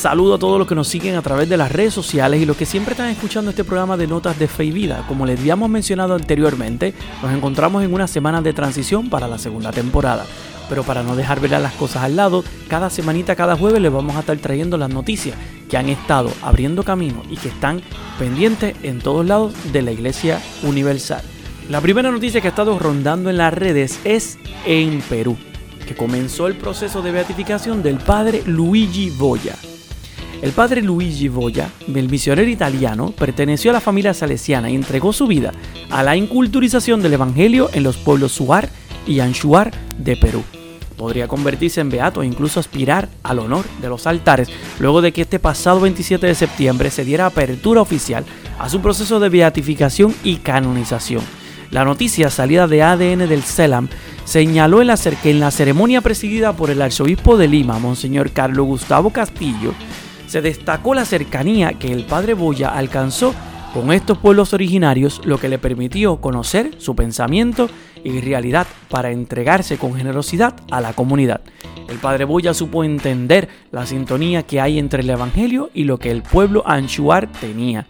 Saludo a todos los que nos siguen a través de las redes sociales y los que siempre están escuchando este programa de Notas de Fe y Vida. Como les habíamos mencionado anteriormente, nos encontramos en una semana de transición para la segunda temporada. Pero para no dejar ver las cosas al lado, cada semanita, cada jueves les vamos a estar trayendo las noticias que han estado abriendo camino y que están pendientes en todos lados de la Iglesia Universal. La primera noticia que ha estado rondando en las redes es en Perú, que comenzó el proceso de beatificación del padre Luigi Boya. El padre Luigi Boya, el misionero italiano, perteneció a la familia salesiana y entregó su vida a la inculturización del Evangelio en los pueblos Suar y Anshuar de Perú. Podría convertirse en beato e incluso aspirar al honor de los altares luego de que este pasado 27 de septiembre se diera apertura oficial a su proceso de beatificación y canonización. La noticia salida de ADN del CELAM señaló en la, que en la ceremonia presidida por el arzobispo de Lima, Monseñor Carlos Gustavo Castillo, se destacó la cercanía que el padre Boya alcanzó con estos pueblos originarios, lo que le permitió conocer su pensamiento y realidad para entregarse con generosidad a la comunidad. El padre Boya supo entender la sintonía que hay entre el Evangelio y lo que el pueblo Anshuar tenía.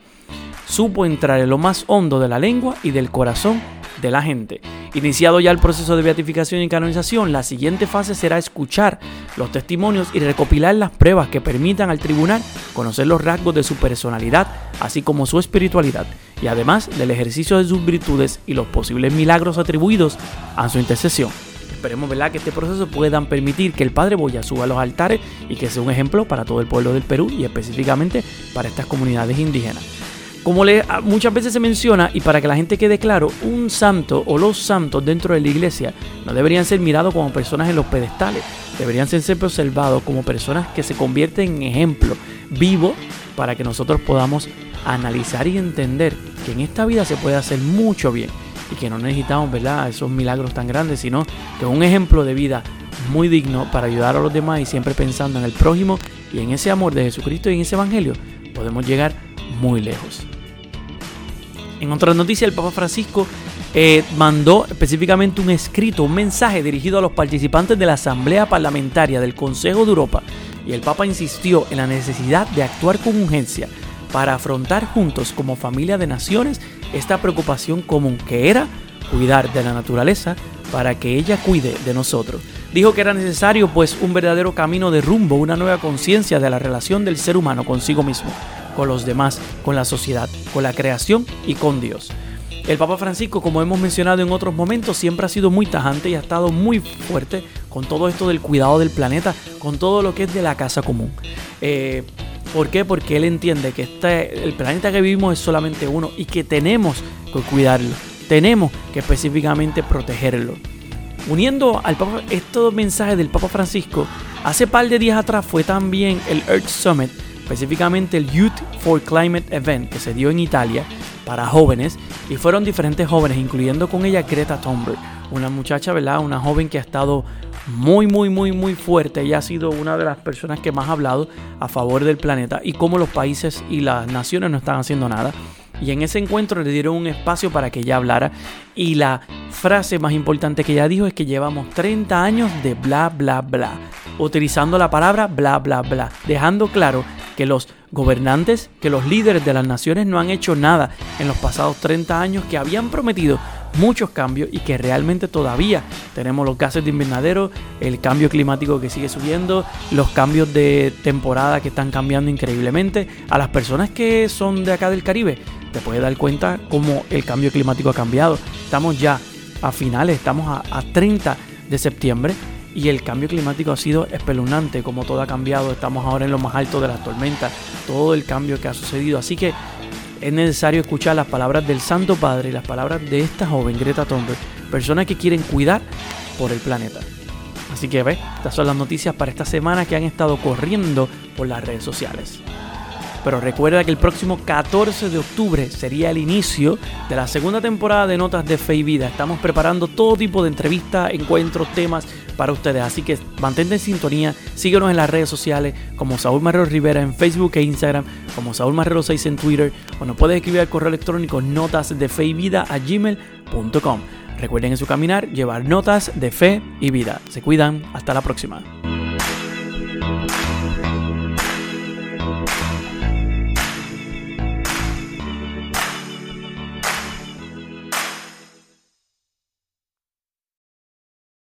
Supo entrar en lo más hondo de la lengua y del corazón de la gente. Iniciado ya el proceso de beatificación y canonización, la siguiente fase será escuchar los testimonios y recopilar las pruebas que permitan al tribunal conocer los rasgos de su personalidad, así como su espiritualidad, y además del ejercicio de sus virtudes y los posibles milagros atribuidos a su intercesión. Esperemos ¿verdad? que este proceso puedan permitir que el Padre Boya suba a los altares y que sea un ejemplo para todo el pueblo del Perú y específicamente para estas comunidades indígenas. Como le, ah, muchas veces se menciona, y para que la gente quede claro, un santo o los santos dentro de la iglesia no deberían ser mirados como personas en los pedestales, deberían ser siempre observados como personas que se convierten en ejemplo vivo para que nosotros podamos analizar y entender que en esta vida se puede hacer mucho bien y que no necesitamos ¿verdad? esos milagros tan grandes, sino que un ejemplo de vida muy digno para ayudar a los demás y siempre pensando en el prójimo y en ese amor de Jesucristo y en ese evangelio, podemos llegar muy lejos. En otra noticia, el Papa Francisco eh, mandó específicamente un escrito, un mensaje dirigido a los participantes de la Asamblea Parlamentaria del Consejo de Europa y el Papa insistió en la necesidad de actuar con urgencia para afrontar juntos como familia de naciones esta preocupación común que era cuidar de la naturaleza para que ella cuide de nosotros. Dijo que era necesario pues un verdadero camino de rumbo, una nueva conciencia de la relación del ser humano consigo mismo con los demás, con la sociedad, con la creación y con Dios. El Papa Francisco, como hemos mencionado en otros momentos, siempre ha sido muy tajante y ha estado muy fuerte con todo esto del cuidado del planeta, con todo lo que es de la casa común. Eh, ¿Por qué? Porque él entiende que este, el planeta que vivimos es solamente uno y que tenemos que cuidarlo, tenemos que específicamente protegerlo. Uniendo al Papa, estos mensajes del Papa Francisco, hace par de días atrás fue también el Earth Summit específicamente el Youth for Climate Event que se dio en Italia para jóvenes y fueron diferentes jóvenes, incluyendo con ella Greta Thunberg, una muchacha, ¿verdad? Una joven que ha estado muy, muy, muy, muy fuerte. Ella ha sido una de las personas que más ha hablado a favor del planeta y cómo los países y las naciones no están haciendo nada. Y en ese encuentro le dieron un espacio para que ella hablara. Y la frase más importante que ella dijo es que llevamos 30 años de bla, bla, bla. Utilizando la palabra bla, bla, bla. Dejando claro que los gobernantes, que los líderes de las naciones no han hecho nada en los pasados 30 años que habían prometido muchos cambios y que realmente todavía tenemos los gases de invernadero, el cambio climático que sigue subiendo, los cambios de temporada que están cambiando increíblemente. A las personas que son de acá del Caribe, te puedes dar cuenta cómo el cambio climático ha cambiado. Estamos ya a finales, estamos a, a 30 de septiembre y el cambio climático ha sido espeluznante, como todo ha cambiado, estamos ahora en lo más alto de las tormentas, todo el cambio que ha sucedido, así que es necesario escuchar las palabras del Santo Padre y las palabras de esta joven Greta Thunberg, personas que quieren cuidar por el planeta. Así que ve, estas son las noticias para esta semana que han estado corriendo por las redes sociales. Pero recuerda que el próximo 14 de octubre sería el inicio de la segunda temporada de Notas de Fe y Vida. Estamos preparando todo tipo de entrevistas, encuentros, temas para ustedes. Así que mantente en sintonía, síguenos en las redes sociales como Saúl Marrero Rivera en Facebook e Instagram, como Saúl Marrero 6 en Twitter, o nos puedes escribir al correo electrónico notas de fe y vida a gmail.com. Recuerden en su caminar llevar notas de fe y vida. Se cuidan, hasta la próxima.